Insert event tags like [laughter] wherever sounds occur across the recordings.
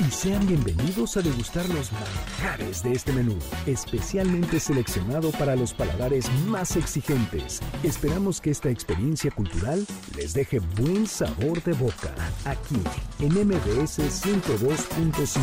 Y sean bienvenidos a degustar los manjares de este menú, especialmente seleccionado para los paladares más exigentes. Esperamos que esta experiencia cultural les deje buen sabor de boca, aquí en MBS 102.5.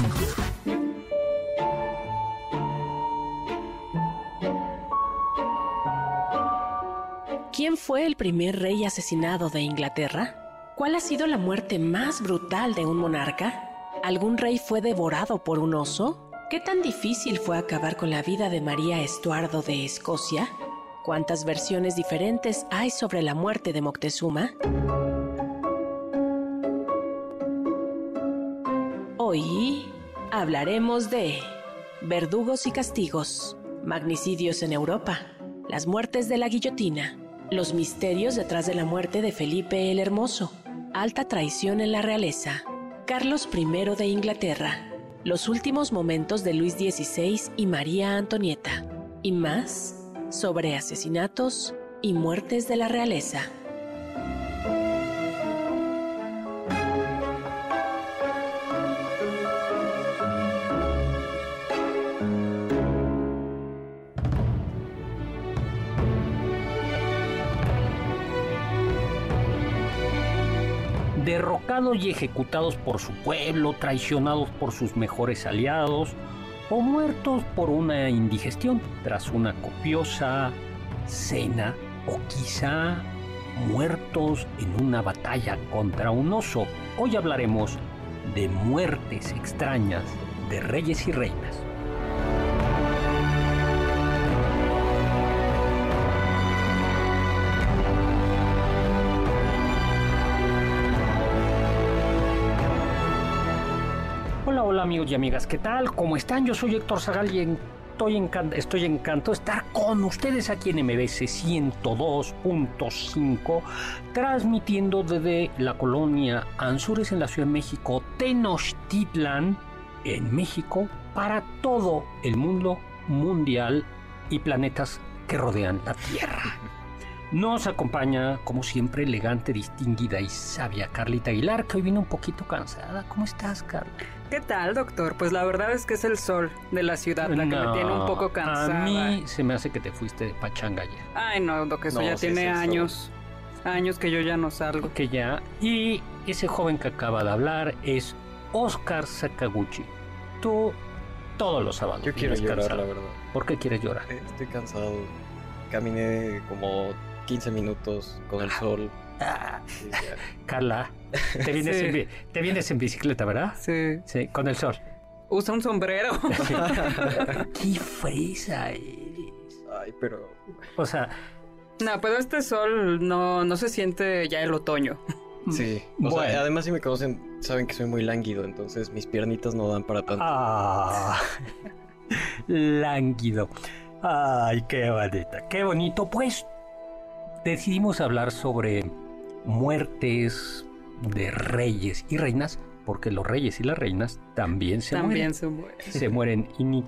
¿Quién fue el primer rey asesinado de Inglaterra? ¿Cuál ha sido la muerte más brutal de un monarca? ¿Algún rey fue devorado por un oso? ¿Qué tan difícil fue acabar con la vida de María Estuardo de Escocia? ¿Cuántas versiones diferentes hay sobre la muerte de Moctezuma? Hoy hablaremos de verdugos y castigos, magnicidios en Europa, las muertes de la guillotina, los misterios detrás de la muerte de Felipe el Hermoso, alta traición en la realeza, Carlos I de Inglaterra, los últimos momentos de Luis XVI y María Antonieta, y más sobre asesinatos y muertes de la realeza. Y ejecutados por su pueblo, traicionados por sus mejores aliados o muertos por una indigestión tras una copiosa cena o quizá muertos en una batalla contra un oso. Hoy hablaremos de muertes extrañas de reyes y reinas. Amigos y amigas, ¿qué tal? ¿Cómo están? Yo soy Héctor Zagal y estoy encantado de estar con ustedes aquí en MBC 102.5, transmitiendo desde la colonia Anzures en la Ciudad de México, Tenochtitlan en México, para todo el mundo mundial y planetas que rodean la Tierra. Nos acompaña, como siempre, elegante, distinguida y sabia Carlita Aguilar, que hoy viene un poquito cansada. ¿Cómo estás, Carla? ¿Qué tal, doctor? Pues la verdad es que es el sol de la ciudad la que me tiene un poco cansada. A mí se me hace que te fuiste de pachanga ayer. Ay, no, doctor, eso ya tiene años. Años que yo ya no salgo. Que ya. Y ese joven que acaba de hablar es Oscar Sakaguchi. Tú todos los sábados. Yo quiero llorar, la verdad. ¿Por qué quieres llorar? Estoy cansado. Caminé como 15 minutos con el sol. [laughs] Carla, te vienes, en, bicicleta, ¿verdad? Sí. Sí, con el sol. Usa un sombrero. [laughs] ¡Qué fresa eres! Ay, pero... O sea... No, pero este sol no, no se siente ya el otoño. [laughs] Sí, o sea, además si me conocen saben que soy muy lánguido, entonces mis piernitas no dan para tanto. Ah, lánguido. Ay, qué bonita, qué bonito. Pues decidimos hablar sobre muertes de reyes y reinas, porque los reyes y las reinas también se mueren. Se. [laughs] Se mueren. Y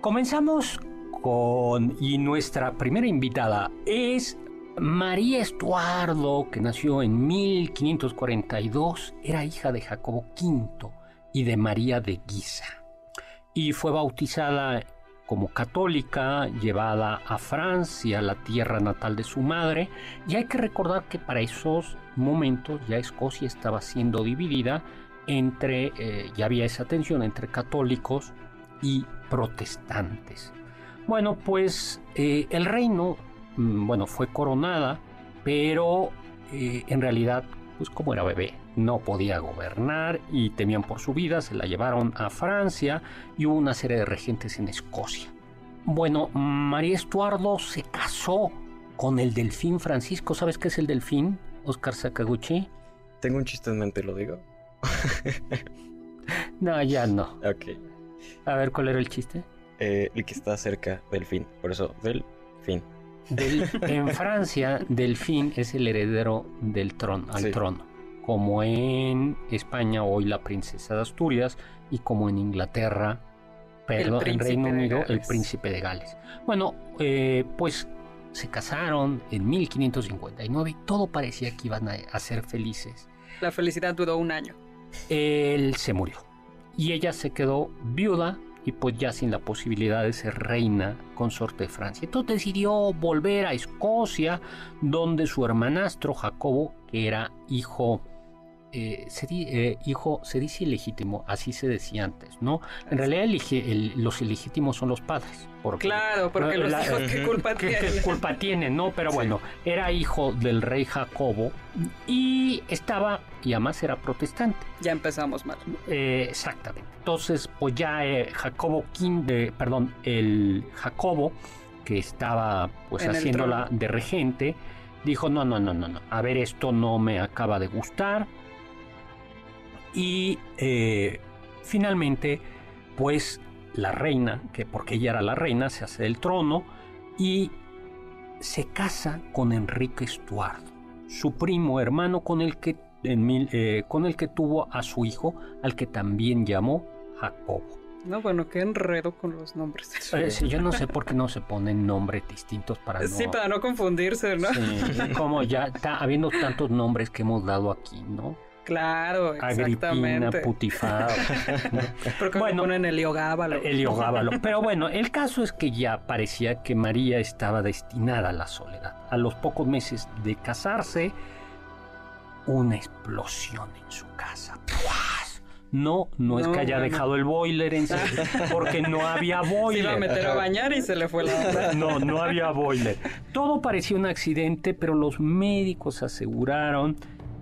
comenzamos con... Y nuestra primera invitada es María Estuardo, que nació en 1542, era hija de Jacobo V y de María de Guisa. Y fue bautizada como católica, llevada a Francia, la tierra natal de su madre, y hay que recordar que para esos momentos ya Escocia estaba siendo dividida entre, eh, ya había esa tensión entre católicos y protestantes. Bueno, pues eh, el reino mm, bueno, fue coronada, pero eh, en realidad, pues como era bebé, no podía gobernar y temían por su vida, se la llevaron a Francia y hubo una serie de regentes en Escocia. Bueno, María Estuardo se casó con el delfín Francisco. ¿Sabes qué es el delfín, Oscar Sakaguchi? Tengo un chiste en mente, ¿lo digo? [laughs] no, ya no. Ok. A ver, ¿cuál era el chiste? Eh, el que está cerca del fin, por eso, del fin. en [laughs] Francia, Delfín es el heredero del trono, al trono, como en España hoy la princesa de Asturias y como en Inglaterra, perdón, en Reino Unido el príncipe de Gales. Bueno, eh, pues se casaron en 1559 y todo parecía que iban a ser felices. La felicidad duró un año. Él se murió y ella se quedó viuda y pues ya sin la posibilidad de ser reina consorte de Francia. Entonces decidió volver a Escocia, donde su hermanastro Jacobo, que era hijo eh, se, eh, hijo, se dice ilegítimo, así se decía antes, ¿no? En realidad los ilegítimos son los padres. claro, porque los hijos, ¿qué culpa tienen? [laughs] culpa tienen, no? Pero bueno, era hijo del rey Jacobo y estaba, y además era protestante. Ya empezamos mal. Eh, exactamente. Entonces, pues ya Jacobo King, perdón, el Jacobo, que estaba pues haciéndola de regente, dijo, no, no, no, no, no, a ver, esto no me acaba de gustar, y eh, finalmente, pues la reina, que porque ella era la reina, se hace del trono y se casa con Enrique Estuardo, su primo hermano con el que, eh, con el que tuvo a su hijo, al que también llamó Jacobo. No, bueno, qué enredo con los nombres. Eh, yo no sé por qué no se ponen nombres distintos para no... Sí, para no confundirse, ¿no? como ya está habiendo tantos nombres que hemos dado aquí, ¿no? Claro, exactamente. Agripina, Putifar. [laughs] Porque bueno, ponen Heliogábalo. Heliogábalo. Pero bueno, el caso es que ya parecía que María estaba destinada a la soledad. A los pocos meses de casarse, una explosión en su casa. No, no, es que haya dejado el boiler en [laughs] porque no había boiler. Se iba a meter a bañar y se le fue la No, no había boiler. Todo parecía un accidente, pero los médicos aseguraron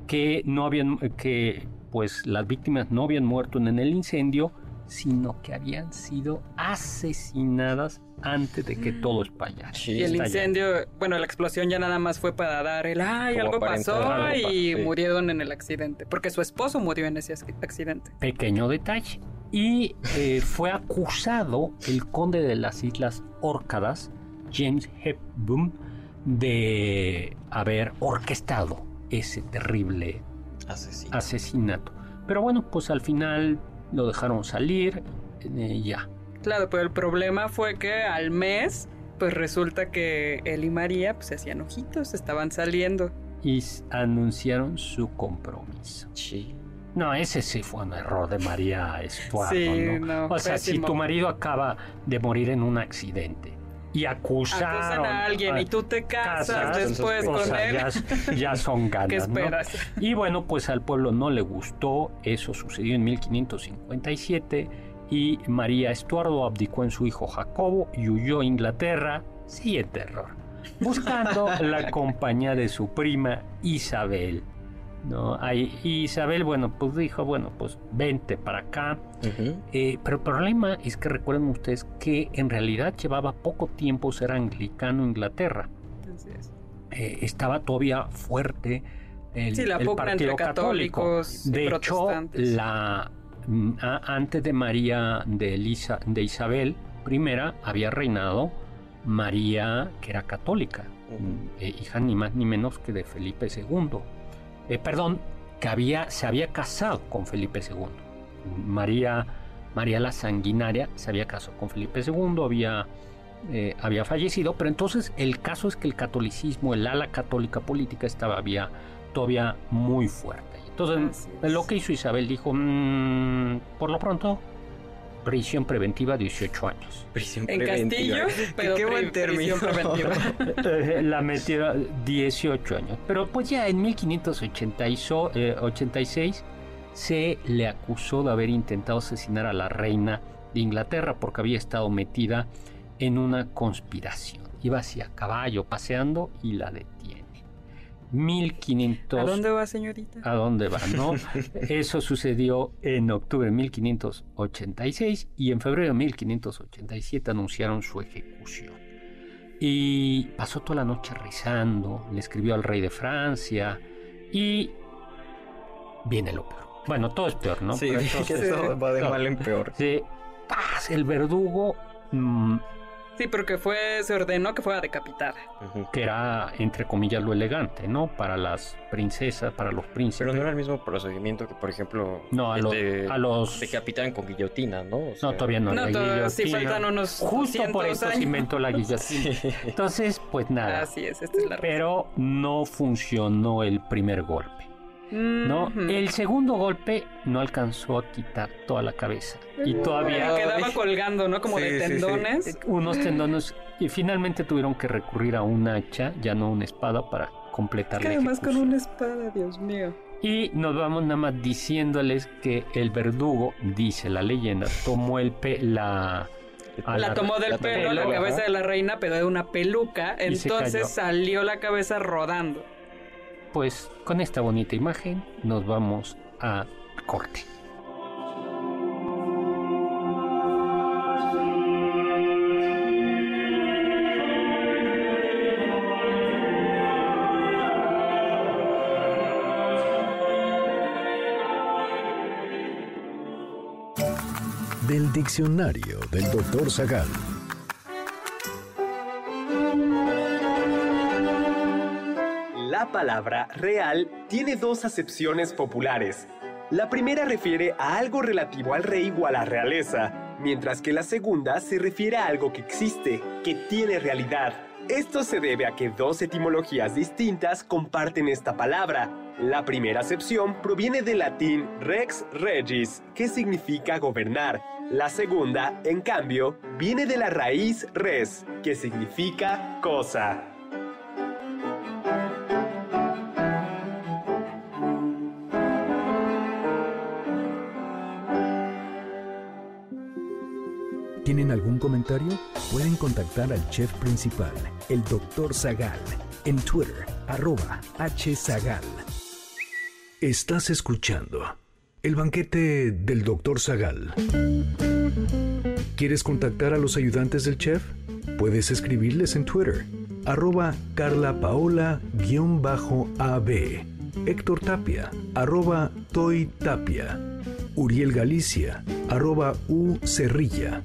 que no habían, que pues las víctimas no habían muerto en el incendio, sino que habían sido asesinadas antes de que todo espallara. y el incendio, bueno, la explosión ya nada más fue para dar el, ay, algo pasó y murieron en el accidente, porque su esposo murió en ese accidente. Pequeño detalle. Y eh, fue acusado el conde de las Islas Órcadas, James Hepburn, de haber orquestado ese terrible asesinato. Pero bueno, pues al final lo dejaron salir eh, ya. Claro, pero el problema fue que al mes, pues resulta que él y María pues, se hacían ojitos, estaban saliendo. Y anunciaron su compromiso. Sí. No, ese sí fue un error de María Estuardo, ¿no? O sea, si tu marido acaba de morir en un accidente y acusaron a alguien y tú te casas, después con él. Ya, son [laughs] ganas. ¿Qué esperas? Y bueno, pues al pueblo no le gustó. Eso sucedió en 1557 y María Estuardo abdicó en su hijo Jacobo y huyó a Inglaterra. En terror. Buscando [laughs] la compañía de su prima Isabel. ¿No? Ahí Isabel, bueno, pues dijo, bueno, pues vente para acá. Eh, pero el problema es que recuerden ustedes que en realidad llevaba poco tiempo ser anglicano Inglaterra. Eh, estaba todavía fuerte el, partido católico. De hecho, la, mm, antes de María de, Elisa, de Isabel I había reinado María, que era católica, eh, hija ni más ni menos que de Felipe II. Eh, perdón, que había, se había casado con Felipe II. María, María la Sanguinaria se había casado con Felipe II, había, eh, había fallecido, pero entonces el caso es que el catolicismo, el ala católica política estaba había, todavía muy fuerte. Entonces, lo que hizo Isabel dijo, mm, por lo pronto, prisión preventiva 18 años. Prisión en Castillo, [laughs] pero qué buen término. [laughs] preventiva. la metieron 18 años. Pero pues ya en 1586 eh, se le acusó de haber intentado asesinar a la reina de Inglaterra porque había estado metida en una conspiración. iba hacia caballo paseando y la detiene. 1500... ¿A dónde va, señorita? ¿A dónde va, no? [laughs] Eso sucedió en octubre de 1586 y en febrero de 1587 anunciaron su ejecución. Y pasó toda la noche rezando, le escribió al rey de Francia y viene lo peor. Bueno, todo es peor, ¿no? Sí, eso [laughs] va de mal en peor. Sí, paz, el verdugo mm, Sí, pero que fue, se ordenó que fuera decapitada. Que era, entre comillas, lo elegante, ¿no? Para las princesas, para los príncipes. Pero no era el mismo procedimiento que, por ejemplo, no, a, de, a los... decapitaban con guillotina, ¿no? no, todavía no. No, todavía sí faltan unos Justo por eso se inventó la guillotina. [laughs] Entonces, pues nada. Así es, esta es la Pero no funcionó el primer golpe. ¿No? El segundo golpe no alcanzó a quitar toda la cabeza. Y todavía... Quedaba [laughs] colgando, ¿no? Como de tendones. Unos tendones. Y finalmente tuvieron que recurrir a un hacha, ya no una espada, para completar la además con una espada, Dios mío. Y nos vamos nada más diciéndoles que el verdugo, dice la leyenda, tomó el pe la... La, tomó del pelo, la cabeza de la reina, pero de una peluca, entonces salió la cabeza rodando pues con esta bonita imagen nos vamos a corte. Del diccionario del doctor Zagal. La palabra real tiene dos acepciones populares. La primera refiere a algo relativo al rey o a la realeza, mientras que la segunda se refiere a algo que existe, que tiene realidad. Esto se debe a que dos etimologías distintas comparten esta palabra. La primera acepción proviene del latín rex regis, que significa gobernar. La segunda, en cambio, viene de la raíz res, que significa cosa. ¿Tienen algún comentario? Pueden contactar al chef principal, el Dr. Zagal, en Twitter, arroba hzagal. Estás escuchando el banquete del Dr. Zagal. ¿Quieres contactar a los ayudantes del chef? Puedes escribirles en Twitter, arroba carlapaola-ab, Héctor Tapia, arroba Toy Tapia, Uriel Galicia, arroba U Cerrilla,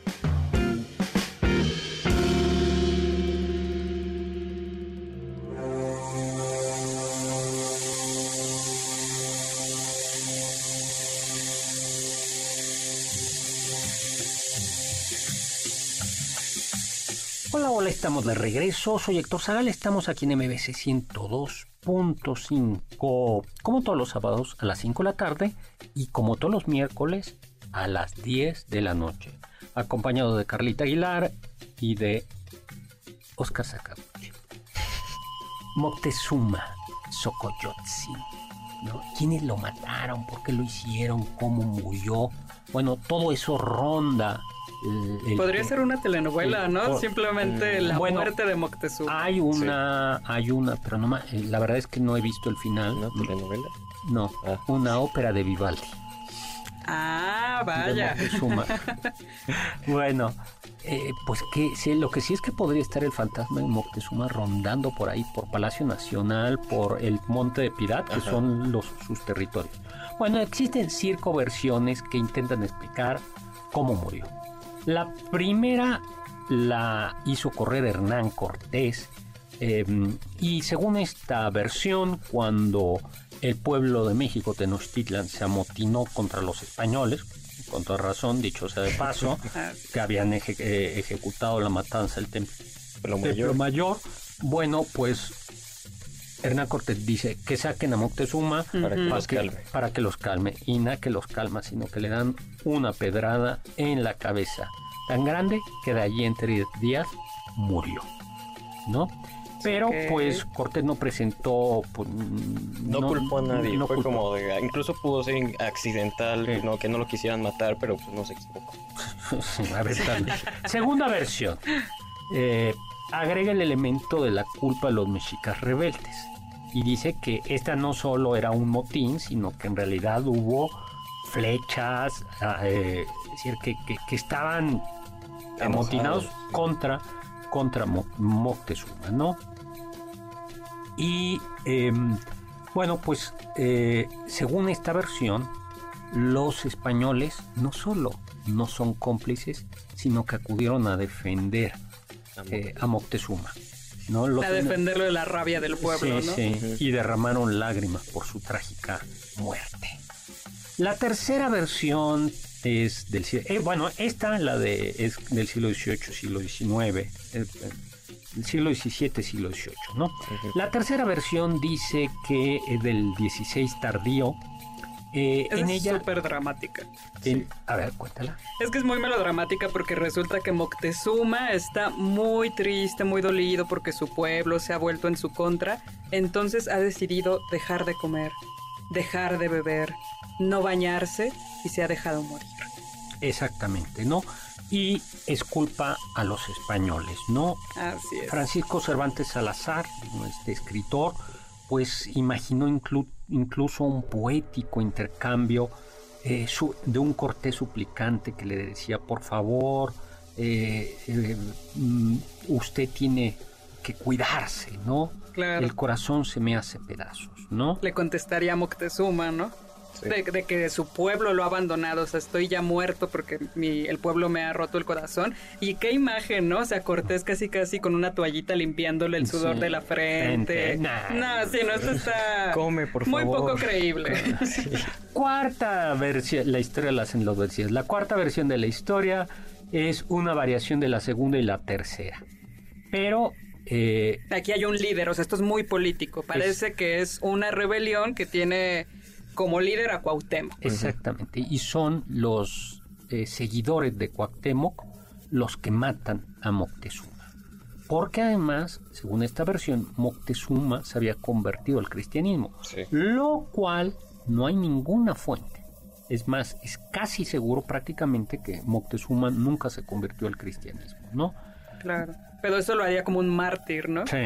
Estamos de regreso. Soy Héctor Zagal, estamos aquí en MBC 102 5 como todos los sábados a las 5 de la tarde y como todos los miércoles a las 10 de la noche, acompañado de Carlita Aguilar y de Oscar Sakaguchi. Moctezuma Xocoyotzin. ¿no? ¿Quiénes lo mataron? ¿Por qué lo hicieron? ¿Cómo murió? Bueno, todo eso ronda Podría ser una telenovela, ¿no? Simplemente la muerte de Moctezuma. Hay una, hay una, pero no eh, la verdad es que no he visto el final. ¿Una telenovela? No, ah. una ópera de Vivaldi. Ah, vaya. [laughs] bueno, eh, pues que sí, lo que sí es que podría estar el fantasma de Moctezuma rondando por ahí, por Palacio Nacional, por el Monte de Pirat, que son los, sus territorios. Bueno, existen cinco versiones que intentan explicar cómo murió. La primera la hizo correr Hernán Cortés em, y según esta versión, cuando el pueblo de México, Tenochtitlan, se amotinó contra los españoles, con toda razón, dicho sea de paso, [laughs] que habían eh, ejecutado la matanza del templo mayor. mayor. Bueno, pues Hernán Cortés dice que saquen a Moctezuma para, que, para, que, los calme. Y nada que los calma, sino que le dan una pedrada en la cabeza. Tan grande que de allí en tres días murió. ¿No? Pero pues Cortés no presentó... Pues, no, culpó a nadie. Fue como de... Incluso pudo ser accidental, no, que no lo quisieran matar, pero pues no se equivocó. [laughs] Segunda versión. Eh, agrega el elemento de la culpa de los mexicas rebeldes. Y dice que esta no solo era un motín, sino que en realidad hubo flechas, ah, eh, es decir, que, estaban amotinados contra, contra Moctezuma, ¿no? Y em, bueno, pues eh, según esta versión, los españoles no solo no son cómplices, sino que acudieron a defender a Moctezuma. ¿No? a defenderlo de la rabia del pueblo, ¿no? Sí, y derramaron lágrimas por su trágica muerte. La tercera versión es del eh, bueno, esta la de es del siglo XVIII, siglo XIX, el, siglo XVII, siglo XVIII, ¿no? La tercera versión dice que es del XVI tardío eh, es en ella súper dramática. A ver, cuéntala. Es que es muy melodramática porque resulta que Moctezuma está muy triste, muy dolido porque su pueblo se ha vuelto en su contra. Entonces ha decidido dejar de comer, dejar de beber, no bañarse y se ha dejado morir. Exactamente, ¿no? Y es culpa a los españoles, ¿no? Así es. Francisco Cervantes Salazar, este escritor, pues imaginó incluso un poético intercambio eh, de un cortés suplicante que le decía, por favor, eh, eh, mm, usted tiene que cuidarse, ¿no? Claro. El corazón se me hace pedazos, ¿no? Le contestaría Moctezuma, ¿no? De, que su pueblo lo ha abandonado, o sea, estoy ya muerto porque mi, el pueblo me ha roto el corazón. Y qué imagen, ¿no? O sea, Cortés casi casi con una toallita limpiándole el sudor de la frente. No, sí, no, esto está [laughs] Come, por muy poco creíble. [laughs] Cuarta versión, la historia la hacen los versión. La cuarta versión de la historia es una variación de la segunda y la tercera. Pero eh, Aquí hay un líder, o sea, esto es muy político. Parece que es una rebelión que tiene como líder a Cuauhtémoc. Exactamente, y son los eh, seguidores de Cuauhtémoc los que matan a Moctezuma. Porque además, según esta versión, Moctezuma se había convertido al cristianismo, lo cual no hay ninguna fuente. Es más, es casi seguro prácticamente que Moctezuma nunca se convirtió al cristianismo, ¿no? Claro. Pero eso lo haría como un mártir, ¿no? Sí.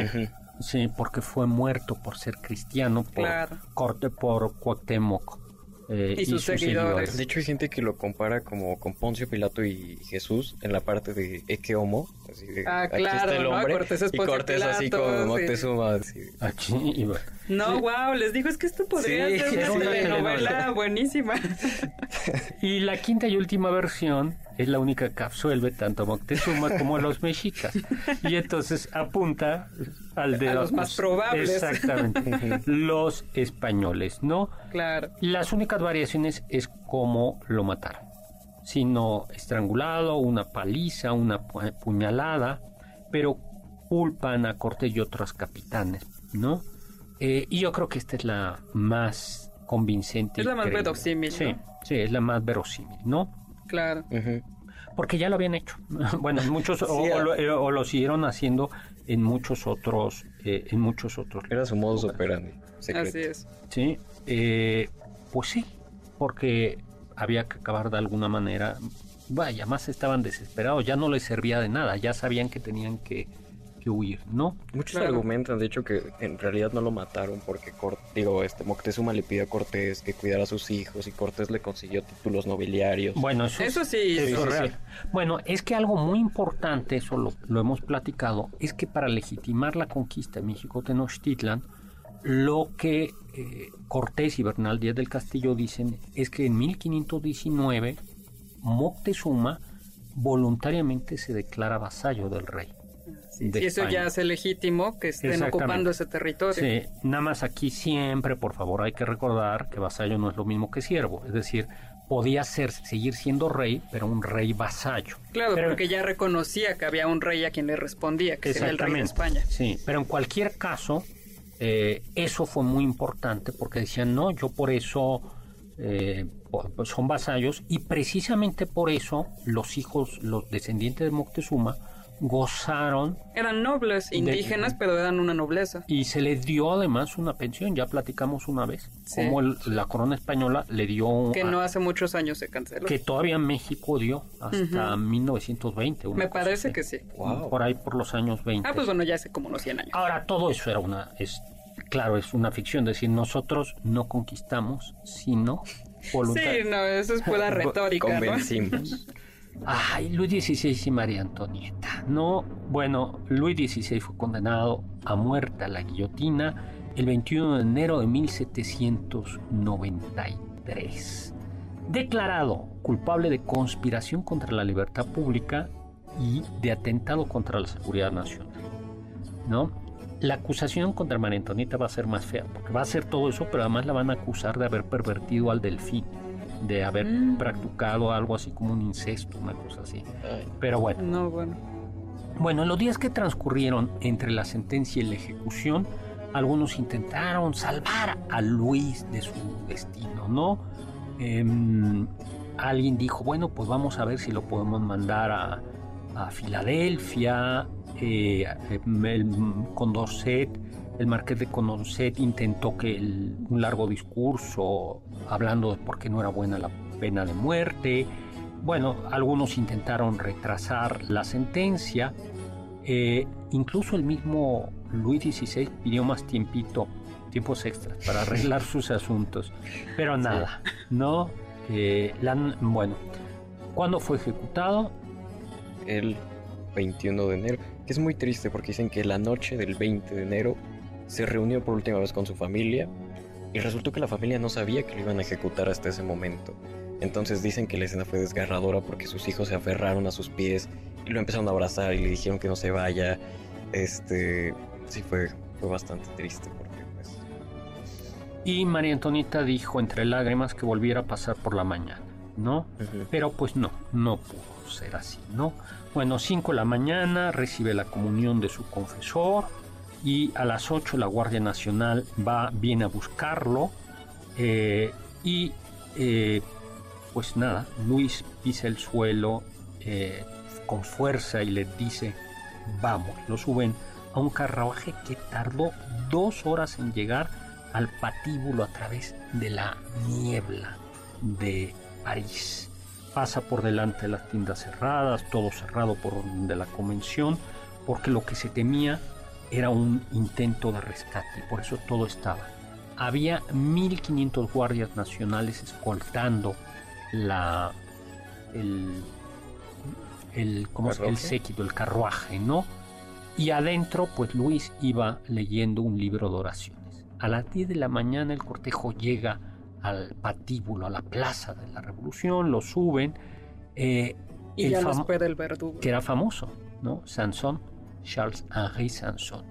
Sí, porque fue muerto por ser cristiano, por corte por Cuauhtémoc. Eh, y, sus, seguidores. De hecho, hay gente que lo compara como con Poncio Pilato y Jesús en la parte de Eke Homo. Así de, ah, claro, el hombre, ¿no? Cortés es y Cortés así como Moctezuma. Aquí, no, wow, les digo, es que esto podría ser una telenovela buenísima. [laughs] y la quinta y última versión es la única que absuelve tanto a Moctezuma como a los mexicas. Y entonces apunta al de los, más probables. Exactamente. [laughs] los españoles, ¿no? Claro. Las únicas variaciones es cómo lo mataron. Sino estrangulado, una paliza, una puñalada, pero culpan a Cortés y otros capitanes, ¿no? Eh, y yo creo que esta es la más convincente. Es la más verosímil. Sí, sí, es la más verosímil, ¿no? Claro. Porque ya lo habían hecho. [laughs] bueno, muchos eh, o, lo, siguieron haciendo en muchos otros, eh, en muchos otros. Era su modo operandi. Así es. Sí, pues sí, porque había que acabar de alguna manera. Vaya, más estaban desesperados, ya no les servía de nada, ya sabían que tenían que huir, ¿no? Muchos argumentan, de hecho, que en realidad no lo mataron porque, digo, este Moctezuma le pidió a Cortés que cuidara a sus hijos y Cortés le consiguió títulos nobiliarios. Bueno, eso, sí, es real. Bueno, es que algo muy importante, eso lo, hemos platicado, es que para legitimar la conquista de México Tenochtitlan, lo que eh, Cortés y Bernal Díaz del Castillo dicen es que en 1519 Moctezuma voluntariamente se declara vasallo del rey y eso ya hace legítimo que estén ocupando ese territorio. Sí, nada más aquí siempre, por favor, hay que recordar que vasallo no es lo mismo que siervo. Es decir, podía ser, seguir siendo rey, pero un rey vasallo. Claro, porque ya reconocía que había un rey a quien le respondía, que era el rey de España. Sí, pero en cualquier caso, eh, eso fue muy importante porque decían, no, yo por eso eh, son vasallos y precisamente por eso los hijos, los descendientes de Moctezuma, gozaron Eran nobles, indígenas, pero eran una nobleza. y se les dio además una pensión. Ya platicamos una vez Sí. cómo el- la corona española le dio un- Que a- no hace muchos años se canceló. que todavía México dio hasta 1920. una Me cosa parece así. que sí. Wow. Por ahí por los años 20. Ah, pues bueno, ya hace como unos 100 años. Ahora, todo eso era una, es, claro, es una ficción, decir, nosotros no conquistamos, sino voluntad. Sí, no, eso es pura [laughs] retórica, ¿no? Ay, Luis XVI y María Antonieta. No, bueno, Luis XVI fue condenado a muerte a la guillotina el 21 de enero de 1793. Declarado culpable de conspiración contra la libertad pública y de atentado contra la seguridad nacional. ¿No? La acusación contra María Antonieta va a ser más fea, porque va a ser todo eso, pero además la van a acusar de haber pervertido al delfín, de haber Mm. practicado algo así como un incesto, una cosa así. Ay, Pero bueno, No, bueno. bueno, en los días que transcurrieron entre la sentencia y la ejecución, algunos intentaron salvar a Luis de su destino, ¿no? Em, alguien dijo, bueno, pues vamos a ver si lo podemos mandar a, a Filadelfia. eh, el Condorcet, el marqués de Condorcet intentó que el- un largo discurso hablando de por qué no era buena la pena de muerte. Bueno, algunos intentaron retrasar la sentencia. eh, incluso el mismo Luis XVI pidió más tiempito, tiempos extras para arreglar [laughs] sus asuntos. Pero nada, ¿no? Eh, la- bueno, ¿cuándo fue ejecutado? el 21 de enero. Que es muy triste porque dicen que la noche del 20 de enero se reunió por última vez con su familia y resultó que la familia no sabía que lo iban a ejecutar hasta ese momento. Entonces dicen que la escena fue desgarradora porque sus hijos se aferraron a sus pies y lo empezaron a abrazar y le dijeron que no se vaya. Este, sí fue, fue bastante triste porque pues Y María Antonieta dijo entre lágrimas que volviera a pasar por la mañana, ¿no? Pero pues no, no pudo ser así, ¿no? Bueno, 5 de la mañana recibe la comunión de su confesor y a las 8 la Guardia Nacional va, viene a buscarlo eh, y eh, pues nada, Luis pisa el suelo eh, con fuerza y le dice, vamos, lo suben a un carruaje que tardó dos horas en llegar al patíbulo a través de la niebla de París. Pasa por delante de las tiendas cerradas, todo cerrado por orden de la convención, porque lo que se temía era un intento de rescate, y por eso todo estaba. Había 1500 guardias nacionales escoltando la el el, ¿cómo se- el séquito, el carruaje, ¿no? Y adentro, pues Luis iba leyendo un libro de oraciones. A las 10 de la mañana el cortejo llega al patíbulo, a la plaza de la revolución, lo suben. eh, Y el ya lo espera el verdugo. que era famoso, ¿no? Sanson, Charles-Henri Sanson.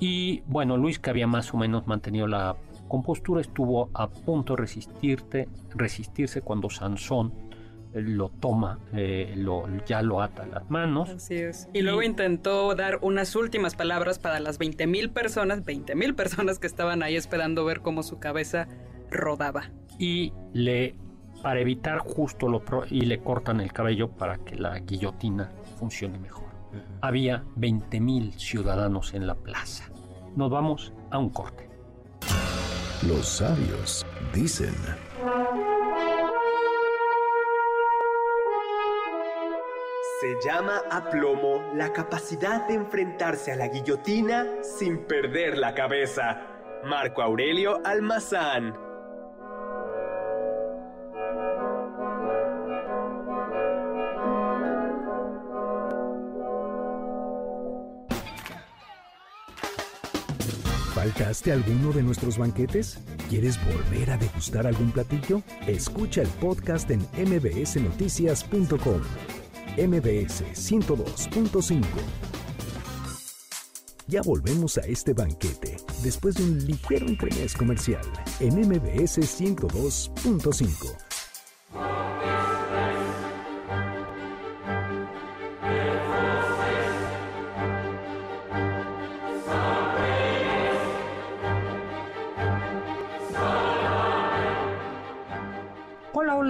Y bueno, Luis, que había más o menos mantenido la compostura, estuvo a punto de resistirte, resistirse cuando Sansón eh, lo toma, eh, lo, ya lo ata las manos. Así es. Y luego intentó dar unas últimas palabras para las 20.000 personas, 20.000 personas que estaban ahí esperando ver cómo su cabeza rodaba. y le para evitar justo lo pro- y le cortan el cabello para que la guillotina funcione mejor. Había 20.000 ciudadanos en la plaza. Nos vamos a un corte. Los sabios dicen. Se llama aplomo la capacidad de enfrentarse a la guillotina sin perder la cabeza. Marco Aurelio Almazán. ¿Faltaste a alguno de nuestros banquetes? ¿Quieres volver a degustar algún platillo? Escucha el podcast en mbsnoticias.com. MBS 102.5. Ya volvemos a este banquete después de un ligero entremés comercial en MBS 102.5.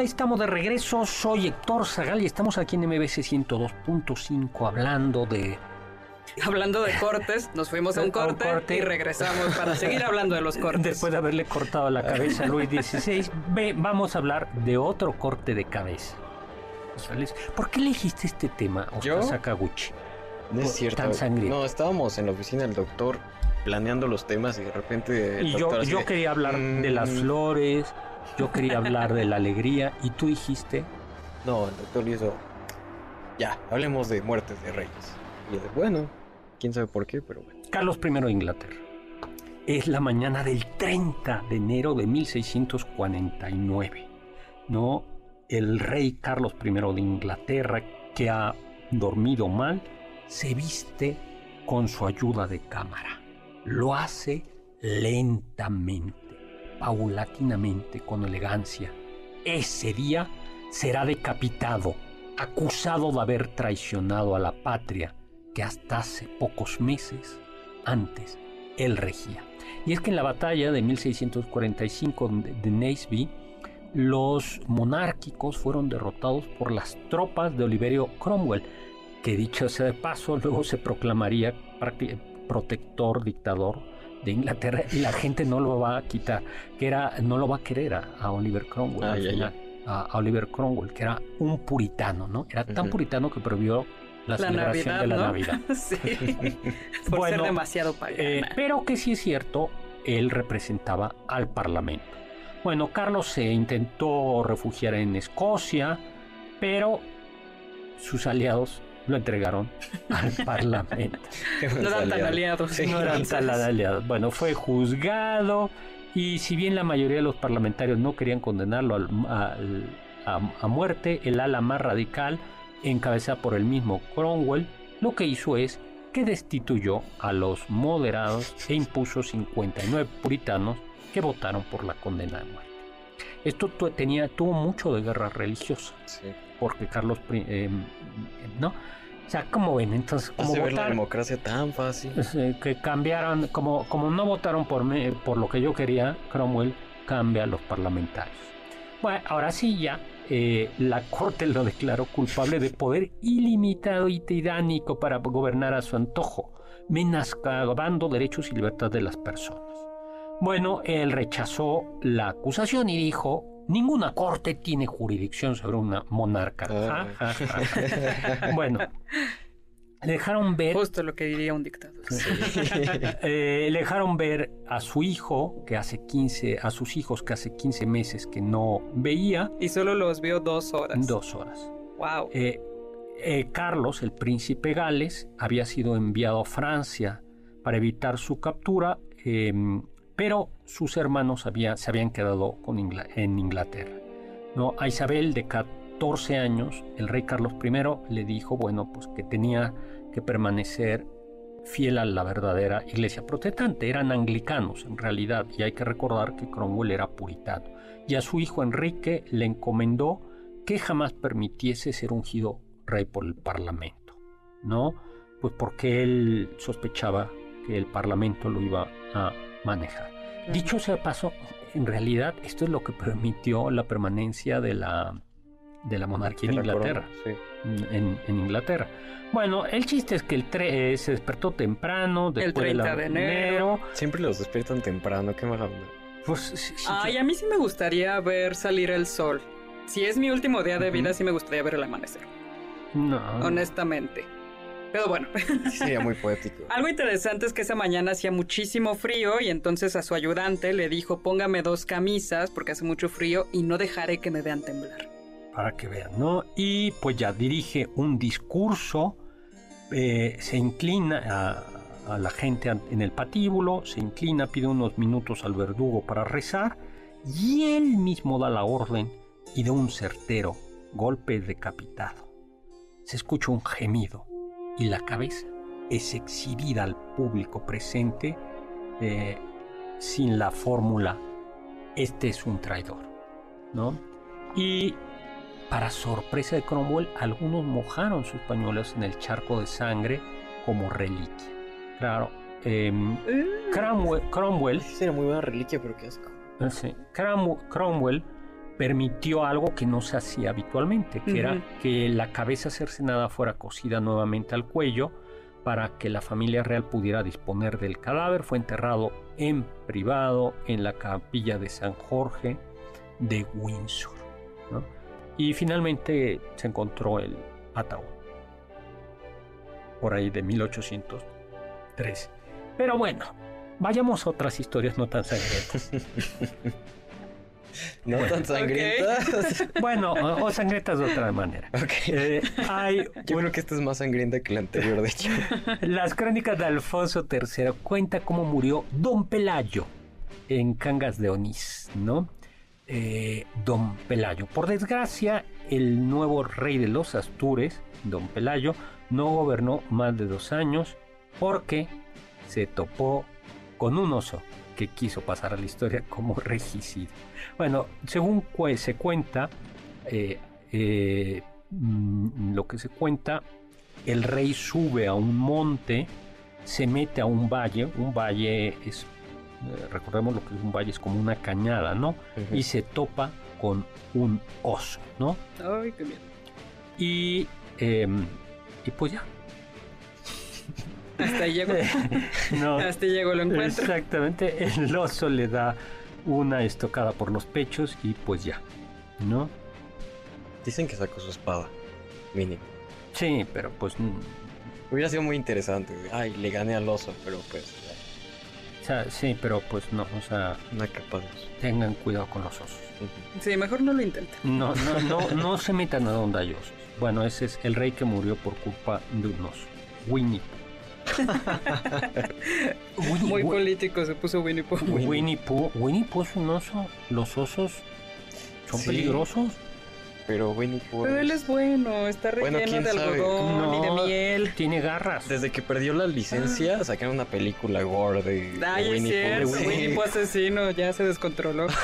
Hola, estamos de regreso. Soy Héctor Zagal y estamos aquí en MBC 102.5 hablando de Hablando de cortes, nos fuimos a un [laughs] corte, y regresamos para seguir hablando de los [laughs] cortes. Después de haberle cortado la cabeza a Luis XVI, ve, vamos a hablar de otro corte de cabeza. ¿Por qué elegiste este tema, Oscar. Sakaguchi? No es cierto. Tan sangriento. No, estábamos en la oficina del doctor planeando los temas y de repente. Y yo, así yo quería hablar de las "Mm". flores, yo quería hablar de la alegría, y tú dijiste, No, el doctor hizo. Ya, hablemos de muertes de reyes. Y yo de, bueno, quién sabe por qué, pero bueno. Carlos I de Inglaterra. Es la mañana del 30 de enero de 1649. ¿No? El rey Carlos I de Inglaterra, que ha dormido mal, se viste con su ayuda de cámara. Lo hace lentamente, paulatinamente, con elegancia. Ese día será decapitado, acusado de haber traicionado a la patria que hasta hace pocos meses antes él regía. Y es que en la batalla de 1645 de Naseby, los monárquicos fueron derrotados por las tropas de Oliverio Cromwell, que dicho sea de paso, luego se proclamaría protector, dictador de Inglaterra y la gente no lo va a quitar, que era, no lo va a querer a, a Oliver Cromwell. al final, A, a Oliver Cromwell, que era un puritano, ¿no? Era tan puritano que prohibió la, La celebración Navidad, de la ¿no? Navidad. [laughs] sí. [laughs] Por Bueno, ser demasiado pagana. Eh, pero que sí es cierto, él representaba al Parlamento. Bueno, Carlos se intentó refugiar en Escocia, pero sus aliados lo entregaron [laughs] al Parlamento. no eran tan aliados. No eran tan aliados. Bueno, fue juzgado y si bien la mayoría de los parlamentarios no querían condenarlo a, a muerte, el ala más radical, encabezada por el mismo Cromwell, lo que hizo es que destituyó a los moderados e impuso 59 puritanos que votaron por la condena de muerte. Esto tenía, tuvo mucho de guerra religiosa, Sí. Porque Carlos, I- eh, ¿no? O sea, como ven, entonces, como la democracia tan fácil. eh, que cambiaran, como, como no votaron por, mí, por lo que yo quería, Cromwell cambia a los parlamentarios. Bueno, ahora sí ya, eh, la corte lo declaró culpable de poder ilimitado y tiránico para gobernar a su antojo, menoscabando derechos y libertades de las personas. Bueno, él rechazó la acusación y dijo, ninguna corte tiene jurisdicción sobre una monarca. Ah. Ja, ja, ja. [laughs] bueno, le dejaron ver Justo lo que diría un dictador. [laughs] eh, le dejaron ver a su hijo, que hace 15, a sus hijos que hace 15 meses que no veía, Y solo los vio dos horas. dos horas. Wow. Eh, eh, Carlos, el príncipe Gales, había sido enviado a Francia para evitar su captura, eh, pero sus hermanos había- se habían quedado con en Inglaterra. ¿no? A Isabel, de 14 años, el rey Carlos I le dijo, bueno, pues que tenía que permanecer fiel a la verdadera iglesia protestante. Eran anglicanos en realidad, y hay que recordar que Cromwell era puritano. Y a su hijo Enrique le encomendó que jamás permitiese ser ungido rey por el parlamento, ¿no? Pues porque él sospechaba que el parlamento lo iba a manejar. Dicho sea de paso, en realidad esto es lo que permitió la permanencia de la, de la monarquía en La corona, Inglaterra sí. en, en Inglaterra. Bueno, el chiste es que el tre- eh, se despertó temprano, después El la- 30 de enero. Siempre los despiertan temprano, qué mala onda. Pues, sí, sí, Ay, a mí sí me gustaría ver salir el sol. Si es mi último día de vida, sí me gustaría ver el amanecer. no. Honestamente. Pero bueno. Sí, sería muy poético. [laughs] Algo interesante es que esa mañana hacía muchísimo frío y entonces a su ayudante le dijo póngame dos camisas porque hace mucho frío y no dejaré que me vean temblar. para que vean, ¿no? Y pues ya dirige un discurso, eh, se inclina a, a la gente en el patíbulo, se inclina, pide unos minutos al verdugo para rezar y él mismo da la orden y de un certero golpe decapitado. Se escucha un gemido y la cabeza es exhibida al público presente eh, sin la fórmula este es un traidor, ¿no? Y para sorpresa de Cromwell, algunos mojaron sus pañuelos en el charco de sangre como reliquia. Claro, em, Cromwell, Cromwell, Sí, sería muy buena reliquia, pero qué asco. Cromwell permitió algo que no se hacía habitualmente, que era que la cabeza cercenada fuera cosida nuevamente al cuello para que la familia real pudiera disponer del cadáver. Fue enterrado en privado en la capilla de San Jorge de Windsor. ¿no? Y finalmente se encontró el ataúd por ahí de 1813. Pero bueno, vayamos a otras historias no tan sangrientas. [laughs] [laughs] No tan sangrientas. [laughs] Bueno, o, o sangrientas de otra manera. Ok. Eh, hay [laughs] Yo creo que esta es más sangrienta que la anterior, de hecho. Las crónicas de Alfonso III cuenta cómo murió Don Pelayo en Cangas de Onís, ¿no? Eh, Don Pelayo. Por desgracia, el nuevo rey de los Astures, Don Pelayo, no gobernó más de dos años porque se topó con un oso que quiso pasar a la historia como regicida. Bueno, según se cuenta, eh, eh, mm, lo que se cuenta, el rey sube a un monte, se mete a un valle, un valle es, eh, recordemos lo que es un valle, es como una cañada, ¿no? Y se topa con un oso, ¿no? Ay, qué miedo. Y, em, y pues ya. Hasta ahí llegó. [laughs] No, [laughs] Hasta ahí llegó el encuentro. exactamente, el oso le da una estocada por los pechos y pues ya, ¿no? Dicen que sacó su espada. Mínimo. Sí, pero pues, mm, Hubiera sido muy interesante. Ay, le gané al oso, pero pues. o sea, sí, pero pues no, o sea, Una capa de oso. tengan cuidado con los osos. Sí, mejor no lo intenten. No, no, no, no se metan a donde hay osos. Bueno, ese es el rey que murió por culpa de un oso. Winnie. Winnie, Muy político se puso Winnie Pooh. Winnie Pooh. Winnie Pooh es un oso. Los osos son Sí. peligrosos. Pero Winnie Pooh. Pero él es bueno, está relleno de algodón y de No. miel. Tiene garras. Desde que perdió la licencia, sacaron una película gore de, es Winnie Pooh. Sí. Winnie Pooh asesino, ya se descontroló. [laughs]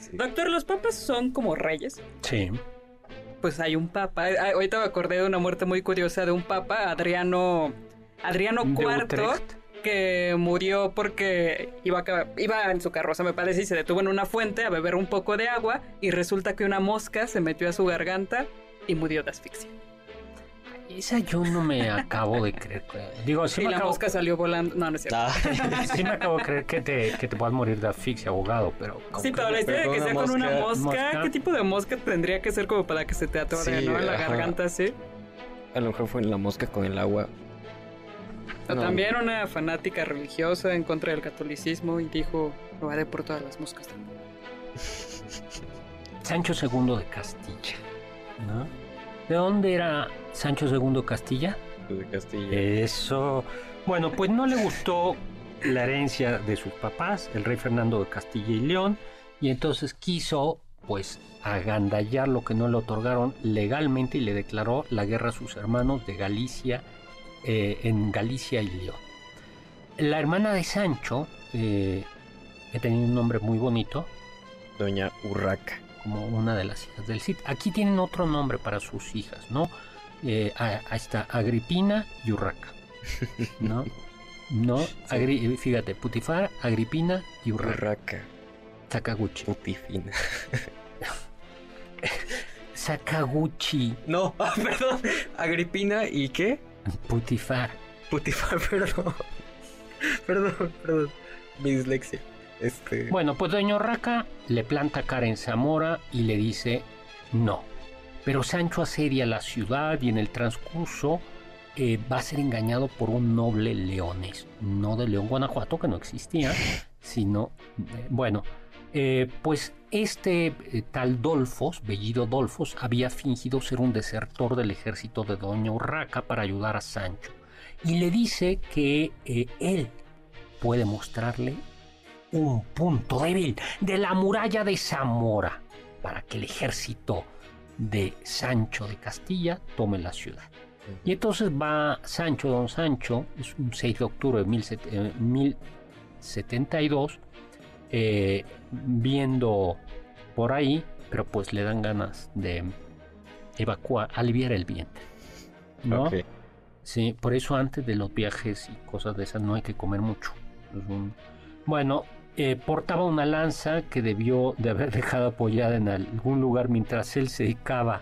Sí. Doctor, ¿los papas son como reyes? Sí. Pues hay un papa. Ahorita me acordé de una muerte muy curiosa de un papa, Adriano, Adriano IV, que murió porque iba, a iba en su carroza, me parece, y se detuvo en una fuente a beber un poco de agua y resulta que una mosca se metió a su garganta y murió de asfixia. Esa yo no me acabo de creer. Digo, sí y me, la acabo, mosca salió volando. No, no es cierto. Ah, [laughs] sí me acabo de creer que te, que te puedas morir de asfixia ahogado, pero... Sí, pero la historia de que sea con una mosca-. ¿qué tipo de mosca tendría que ser como para que se te atore, Sí, ¿no? En la ajá. garganta, sí. a lo mejor fue en la mosca con el agua. O No. también una fanática religiosa en contra del catolicismo y dijo, lo haré por todas las moscas del [laughs] mundo. Sancho II de Castilla, ¿no? ¿De dónde era Sancho II de Castilla? De Castilla. Eso. Bueno, pues no le gustó la herencia de sus papás, el rey Fernando de Castilla y León, y entonces quiso, pues, agandallar lo que no le otorgaron legalmente y le declaró la guerra a sus hermanos de Galicia, eh, en Galicia y León. La hermana de Sancho, eh, que tenía un nombre muy bonito, Doña Urraca. Como una de las hijas del Cid. Aquí tienen otro nombre para sus hijas, ¿no? Eh, ahí está Agripina y Urraca, ¿no? [laughs] No, Agri- fíjate, Putifar, Agripina y Urraca. Urraca. Sakaguchi. Putifina. [laughs] Sakaguchi, No, [laughs] ah, perdón. Agripina y qué? Putifar. Putifar, perdón. Perdón, perdón. Mi dislexia. Este. Bueno, pues Doña Urraca le planta cara en Zamora y le dice no. Pero Sancho asedia la ciudad y en el transcurso eh, va a ser engañado por un noble leonés, no de León, Guanajuato, que no existía, sino, eh, bueno, eh, pues este tal Dolfos, Bellido Dolfos, había fingido ser un desertor del ejército de Doña Urraca para ayudar a Sancho. Y le dice que él puede mostrarle un punto débil de la muralla de Zamora para que el ejército de Sancho de Castilla tome la ciudad. Y entonces va Sancho, don Sancho, es un 6 de octubre de 17- eh, 1072, eh, viendo por ahí, pero pues le dan ganas de evacuar, aliviar el vientre. ¿no? Sí, por eso antes de los viajes y cosas de esas no hay que comer mucho. Es un- Bueno, eh, portaba una lanza que debió de haber dejado apoyada en algún lugar mientras él se dedicaba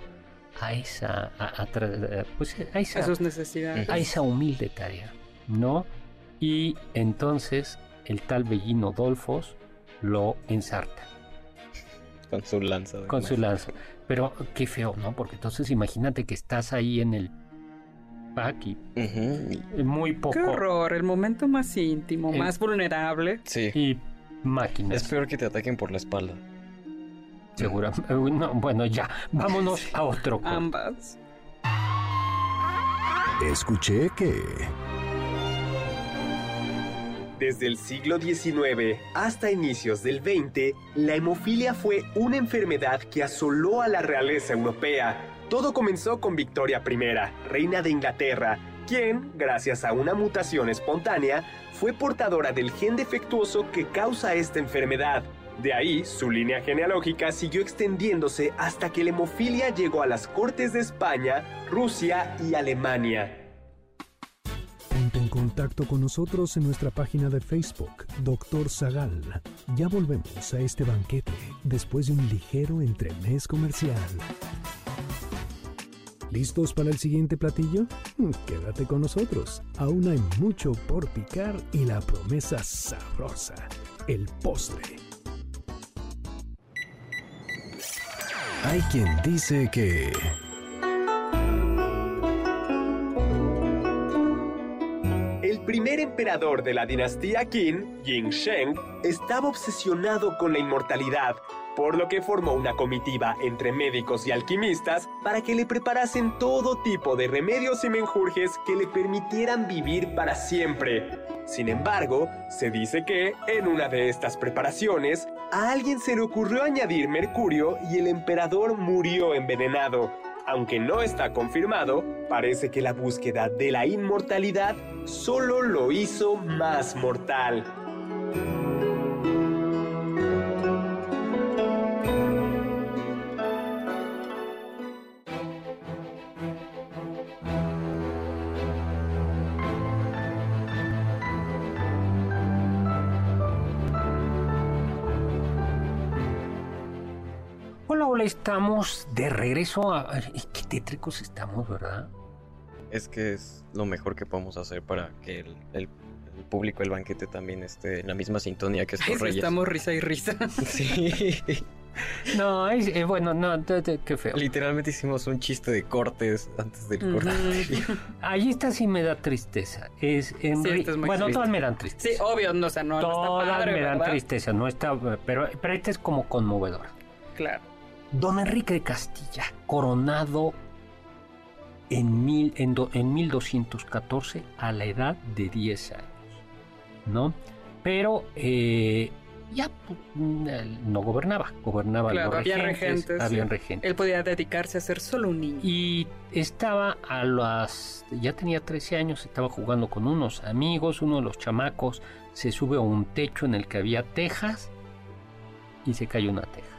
a esa, a, pues, a esa, sus necesidades. a esa humilde tarea, ¿no? Y entonces el tal Bellino Dolfos lo ensarta. Con su lanza. Con su lanza. Pero qué feo, ¿no? Porque entonces imagínate que estás ahí en el pack y muy poco. Qué horror, el momento más íntimo, más vulnerable. Sí. Y máquinas. Es peor que te ataquen por la espalda. Seguro. [laughs] bueno, ya. Vámonos a otro. Ambas. Escuché que... Desde el siglo XIX hasta inicios del XX, la hemofilia fue una enfermedad que asoló a la realeza europea. Todo comenzó con Victoria I, reina de Inglaterra, quien, gracias a una mutación espontánea, fue portadora del gen defectuoso que causa esta enfermedad. De ahí, su línea genealógica siguió extendiéndose hasta que la hemofilia llegó a las cortes de España, Rusia y Alemania en contacto con nosotros en nuestra página de Facebook, Doctor Zagal. Ya volvemos a este banquete después de un ligero entremés comercial. ¿Listos para el siguiente platillo? Mm, quédate con nosotros. Aún hay mucho por picar y la promesa sabrosa, el postre. Hay quien dice que... primer emperador de la dinastía Qin, Yin Sheng, estaba obsesionado con la inmortalidad, por lo que formó una comitiva entre médicos y alquimistas para que le preparasen todo tipo de remedios y menjurjes que le permitieran vivir para siempre. Sin embargo, se dice que, en una de estas preparaciones, a alguien se le ocurrió añadir mercurio y el emperador murió envenenado. Aunque no está confirmado, parece que la búsqueda de la inmortalidad solo lo hizo más mortal. Estamos de regreso. A... Qué tétricos estamos, ¿verdad? Es que es lo mejor que podemos hacer para que el, público del banquete también esté en la misma sintonía que estos [laughs] reyes. Estamos risa y risa. [laughs] Sí. No, es, eh, bueno, no, qué feo. Literalmente hicimos un chiste de cortes antes del corte. [laughs] Ahí está sí me da tristeza. Es, bueno, todas me dan tristeza. Sí, obvio, no, o sea, no, todas me dan tristeza, no está, pero, pero esta es como conmovedora. Claro. Don Enrique de Castilla, coronado en, mil, en, 1214 a la edad de 10 años, ¿no? Pero eh, ya pues, no gobernaba, gobernaba claro, los regentes, había regentes. Él podía dedicarse a ser solo un niño. Y estaba a las, ya tenía 13 años, estaba jugando con unos amigos, uno de los chamacos se sube a un techo en el que había tejas y se cayó una teja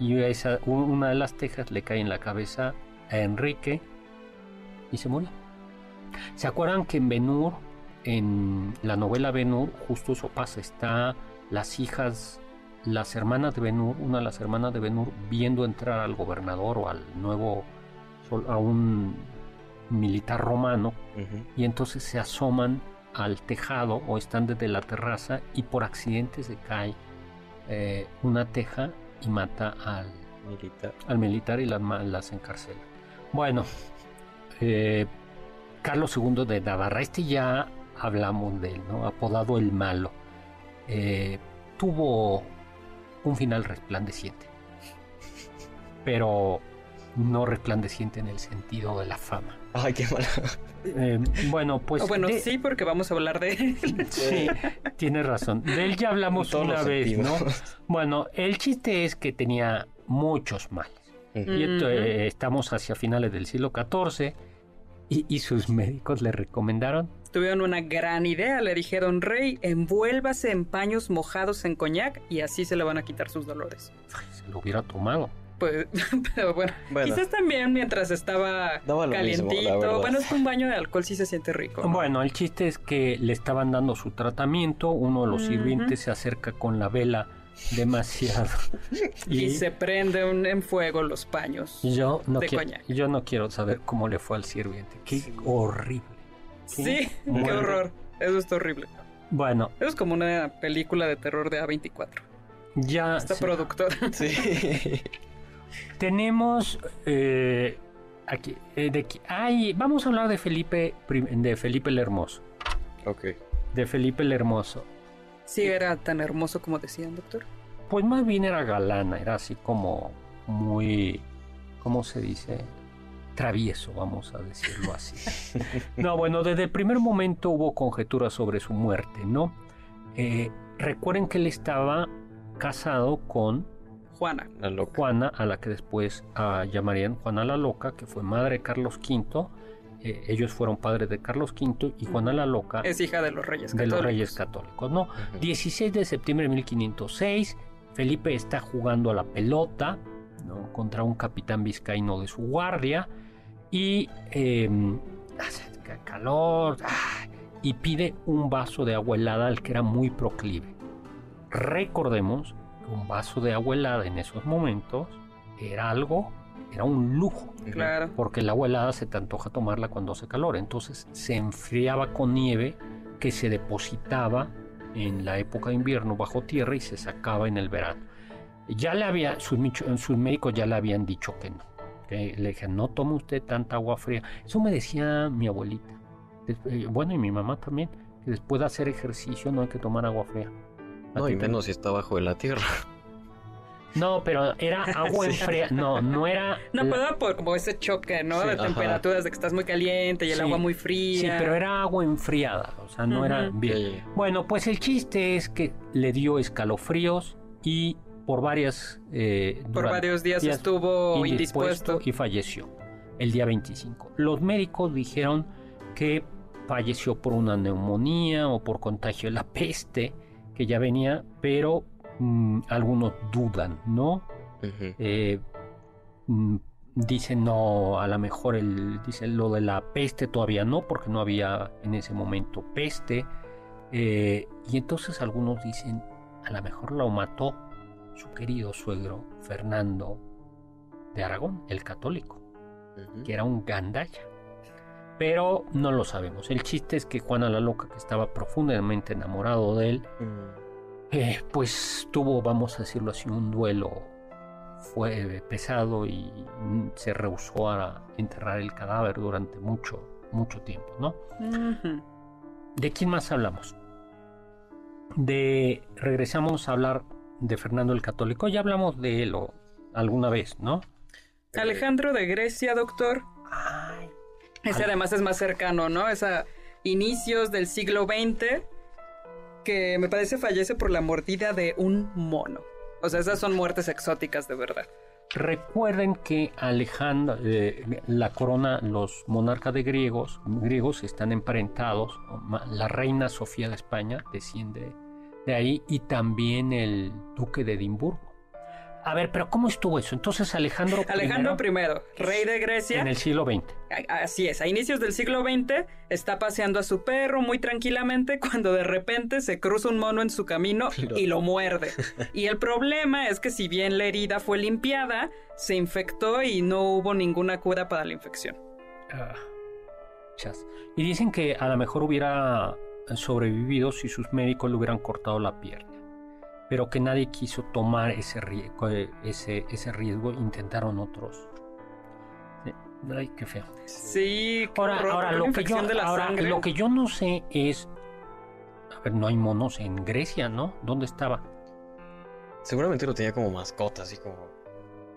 y esa, una de las tejas le cae en la cabeza a Enrique y se murió. ¿Se acuerdan que en Benur, en la novela Benur, justo eso pasa? Está las hijas, las hermanas de Benur, una de las hermanas de Benur, viendo entrar al gobernador o al nuevo, a un militar romano, y entonces se asoman al tejado o están desde la terraza y por accidente se cae eh, una teja y mata al militar, al militar y las, las encarcela. Bueno, eh, Carlos II de Navarra, este ya hablamos de él, ¿no? apodado el malo, eh, tuvo un final resplandeciente, pero no resplandeciente en el sentido de la fama. Ay, qué malo. Eh, bueno, pues. bueno, sí, porque vamos a hablar de él. Sí, tienes razón. De él ya hablamos una vez, ¿no? Bueno, el chiste es que tenía muchos males. Y eh, estamos hacia finales del siglo XIV y, y, sus médicos le recomendaron. Tuvieron una gran idea, le dijeron, Rey, envuélvase en paños mojados en coñac y así se le van a quitar sus dolores. se lo hubiera tomado. Pues, [laughs] pero bueno, Bueno. quizás también mientras estaba mismo, calientito. bueno, es que un baño de alcohol sí se siente rico. ¿no? Bueno, el chiste es que le estaban dando su tratamiento, uno de los sirvientes se acerca con la vela demasiado. [laughs] y, se prende un- en fuego los paños. yo no, de quiero, coñac. yo no quiero saber cómo le fue al sirviente. Qué horrible. Sí, qué [laughs] horror. Eso está horrible. Bueno, Eso es como una película de terror de A24. ya Esta productora. Sí. Tenemos eh, aquí, eh, de aquí- ay, vamos a hablar de Felipe de Felipe el Hermoso, ok. de Felipe el Hermoso. Sí, era tan hermoso como decían, doctor. Pues más bien era galana, era así como muy, ¿cómo se dice? Travieso, vamos a decirlo así. [laughs] No, bueno, desde el primer momento hubo conjeturas sobre su muerte, ¿no? Eh, recuerden que él estaba casado con Juana. La loca. Juana, a la que después ah, llamarían Juana la Loca, que fue madre de Carlos V. Eh, ellos fueron padres de Carlos V y Juana la Loca Es hija de los reyes de católicos. los reyes católicos, ¿no? Ujú. 16 de septiembre de 1506, Felipe está jugando a la pelota ¿no? contra un capitán vizcaíno de su guardia y eh, hace ca- calor ah, y pide un vaso de agua helada al que era muy proclive. Recordemos un vaso de agua helada en esos momentos era algo, era un lujo Claro. porque el agua helada se te antoja tomarla cuando hace calor. Entonces se enfriaba con nieve que se depositaba en la época de invierno bajo tierra y se sacaba en el verano. Ya le había, sus, médicos ya le habían dicho que no. Que le dije, no tome usted tanta agua fría. Eso me decía mi abuelita. Eh, bueno, y mi mamá también, que después de hacer ejercicio no hay que tomar agua fría. ¿A No, y menos si está bajo de la tierra. [laughs] No, pero era agua Sí. enfriada. No, no era. No, la- pero era por como ese choque, ¿no? Sí. de Ajá. temperaturas, de que estás muy caliente y el Sí. agua muy fría. Sí, pero era agua enfriada, o sea, no era bien. Bueno, pues el chiste es que le dio escalofríos y por varias... eh, Por durante- varios días días estuvo indispuesto. y falleció el día 25. Los médicos dijeron que falleció por una neumonía o por contagio de la peste, que ya venía, pero mm, algunos dudan, ¿no? Eh, mm, dicen no, a lo mejor el, dicen lo de la peste todavía no, porque no había en ese momento peste. Eh, y entonces algunos dicen, a lo mejor lo mató su querido suegro Fernando de Aragón, el católico, que era un gandaya. Pero no lo sabemos. El chiste es que Juana la Loca, que estaba profundamente enamorado de él, Mm. eh, pues tuvo, vamos a decirlo así, un duelo fue pesado y se rehusó a enterrar el cadáver durante mucho, mucho tiempo, ¿no? ¿De quién más hablamos? De regresamos a hablar de Fernando el Católico. Ya hablamos de él o- alguna vez, ¿no? Alejandro de Grecia, doctor. Ay, Ese además es más cercano, ¿no? Es a inicios del siglo XX, que me parece fallece por la mordida de un mono. O sea, esas son muertes exóticas de verdad. Recuerden que Alejandro, eh, la corona, los monarcas de griegos, griegos están emparentados. La reina Sofía de España desciende de ahí y también el duque de Edimburgo. A ver, pero ¿cómo estuvo eso? Entonces Alejandro, Alejandro I, I, rey de Grecia. en el siglo XX. Así es, a inicios del siglo XX está paseando a su perro muy tranquilamente cuando de repente se cruza un mono en su camino [laughs] y lo muerde. [laughs] Y el problema es que si bien la herida fue limpiada, se infectó y no hubo ninguna cura para la infección. Ah, chas. Y dicen que a lo mejor hubiera sobrevivido si sus médicos le hubieran cortado la pierna. Pero que nadie quiso tomar ese riesgo, ese, ese riesgo intentaron otros. Ay, qué feo. Sí, qué Ahora, horror, ahora, lo, que yo, infección de la ahora sangre. lo que yo no sé es... A ver, no hay monos en Grecia, ¿no? ¿Dónde estaba? Seguramente lo tenía como mascota, así como.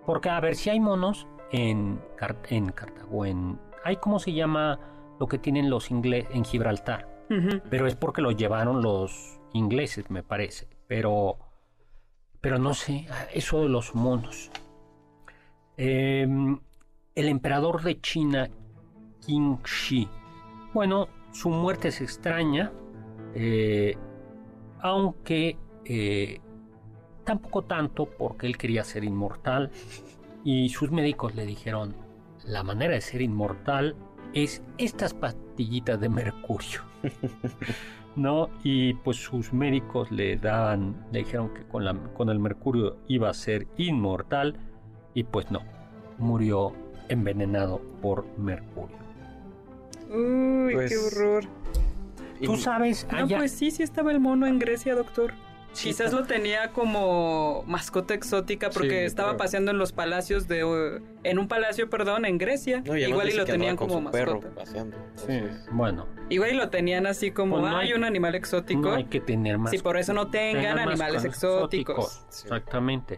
Porque, a ver, si hay monos en, en Cartago, en... Hay, ¿cómo se llama lo que tienen los ingleses en Gibraltar? Pero es porque lo llevaron los ingleses, me parece. Pero, pero no sé, eso de los monos. Em, el emperador de China, Qin Shi. Bueno, su muerte es extraña, eh, aunque eh, tampoco tanto porque él quería ser inmortal. Y sus médicos le dijeron, la manera de ser inmortal es estas pastillitas de mercurio. [laughs] ¿No? Y pues sus médicos le daban, le dijeron que con, la, con el mercurio iba a ser inmortal y pues no, murió envenenado por mercurio. Uy, qué Pues, horror. Tú sabes, No, allá- pues sí, sí estaba el mono en Grecia, doctor. Quizás lo tenía como mascota exótica porque Sí, estaba claro. paseando en los palacios de... en un palacio, perdón, en Grecia. No, y además Igual y lo tenían como perro mascota. paseando. Sí, entonces, bueno, Igual y lo tenían así como, Pues no hay hay- un animal exótico. no hay que tener más. Sí, por eso no tengan animales exóticos. Sí. Exactamente.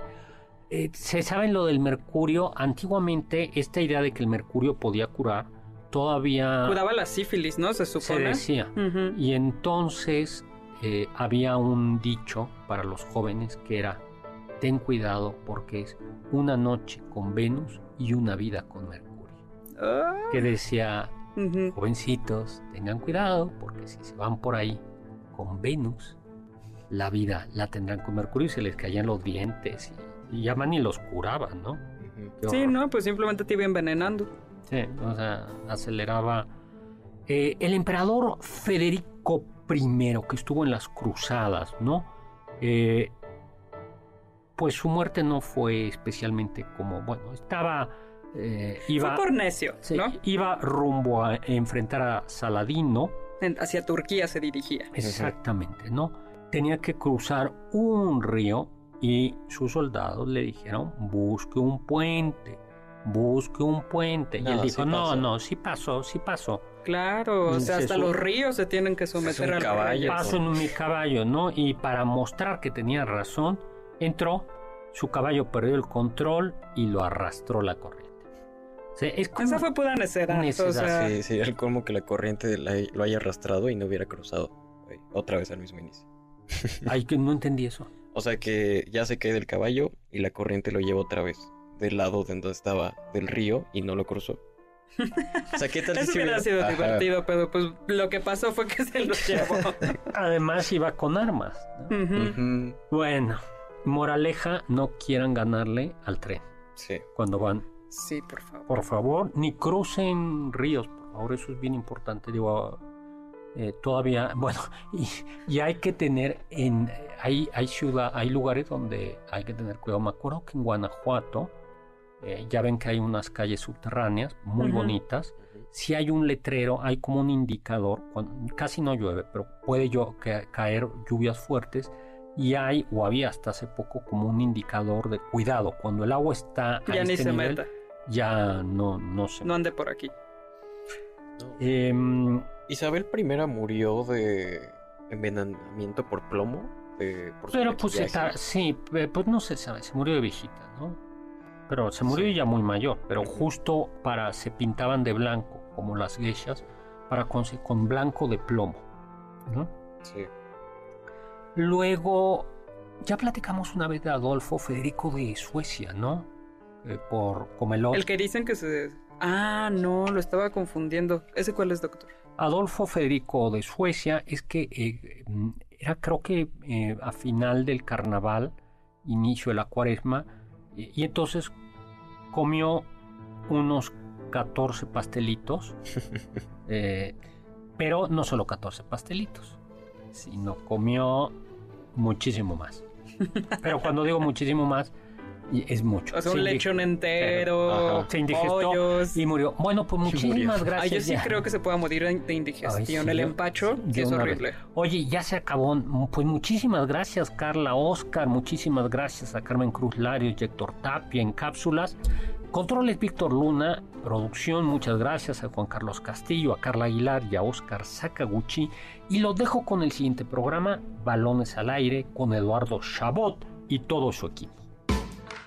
Eh, se sabe lo del mercurio. Antiguamente, esta idea de que el mercurio podía curar todavía Curaba la sífilis, ¿no? Se se supone. decía. Ujú. Y entonces eh, había un dicho para los jóvenes que era: ten cuidado porque es una noche con Venus y una vida con Mercurio. Ah, Que decía: ujú. jovencitos, tengan cuidado porque si se van por ahí con Venus, la vida la tendrán con Mercurio y se les caían los dientes y, y ya más ni los curaban, ¿no? Ujú. Qué Sí, no, pues simplemente te iba envenenando. Sí, o sea, aceleraba. Eh, el emperador Federico I, que estuvo en las cruzadas, ¿no? Eh, pues su muerte no fue especialmente como, bueno, estaba, eh, iba, Fue por necio, sí, ¿no? iba rumbo a enfrentar a Saladino, En- hacia Turquía se dirigía. exactamente, ¿no? Tenía que cruzar un río y sus soldados le dijeron, busque un puente, busque un puente. y él sí dijo, no, pasó. no, sí pasó, sí pasó. Claro, o sea, Se hasta los ríos se tienen que someter al caballo. rey. Paso en mi caballo, ¿no? Y para mostrar que tenía razón, entró, su caballo perdió el control y lo arrastró la corriente. O sea, es como- Esa fue pura necedad. Necedad, o sea, Sí, sería el colmo que la corriente la- lo haya arrastrado y no hubiera cruzado. Otra vez al mismo inicio. Ay, que no entendí eso. [laughs] O sea que ya se cae del caballo y la corriente lo lleva otra vez del lado de donde estaba del río y no lo cruzó. O sea, ¿qué tal [laughs] si Eso hubiera sido Ajá. divertido, pero pues lo que pasó fue que se los [laughs] llevó. Además iba con armas. Bueno, moraleja, no quieran ganarle al tren Sí. cuando van. Sí, por favor. Por favor, ni crucen ríos, por favor, eso es bien importante. Digo, eh, todavía, [laughs] bueno, y, y hay que tener en, hay, hay ciudad, hay lugares donde hay que tener cuidado. Me acuerdo que en Guanajuato, eh, ya ven que hay unas calles subterráneas muy bonitas. Si hay un letrero, hay como un indicador, cuando- casi no llueve, pero puede yo, ca- caer lluvias fuertes. Y hay, o había hasta hace poco, como un indicador de cuidado. Cuando el agua está a Ya ni este se nivel, meta. ya no, no se No ande por aquí. No. Em, Isabel I murió de envenenamiento por plomo. de- por pero pues está, sí, pues no se sabe, se murió de viejita, ¿no? Pero se murió Sí. ya muy mayor, pero justo para, se pintaban de blanco, como las geishas, para con, con blanco de plomo, ¿no? Sí. Luego, ya platicamos una vez de Adolfo Federico de Suecia, ¿no? Eh, por Comelot. El que dicen que se... Ah, no, lo estaba confundiendo. ¿Ese cuál es, doctor? Adolfo Federico de Suecia es que eh, era creo que eh, a final del carnaval, inicio de la cuaresma, y, y entonces comió unos 14 pastelitos, [laughs] eh, pero no solo 14 pastelitos, sino comió muchísimo más. [laughs] Pero cuando digo muchísimo más, y es mucho. O sea, Se un lechón entero, Ajá. Se indigestó pollos. y murió. Bueno, pues muchísimas murió. gracias. Ah, yo sí ya. creo que se pueda morir de indigestión. Ay, sí, el empacho, sí, que es vez. horrible. Oye, ya se acabó. Pues muchísimas gracias, Carla Oscar. Muchísimas gracias a Carmen Cruz Larios y Héctor Tapia en cápsulas. Controles Víctor Luna. Producción, muchas gracias a Juan Carlos Castillo, a Carla Aguilar y a Oscar Sakaguchi. Y los dejo con el siguiente programa, Balones al Aire, con Eduardo Chabot y todo su equipo.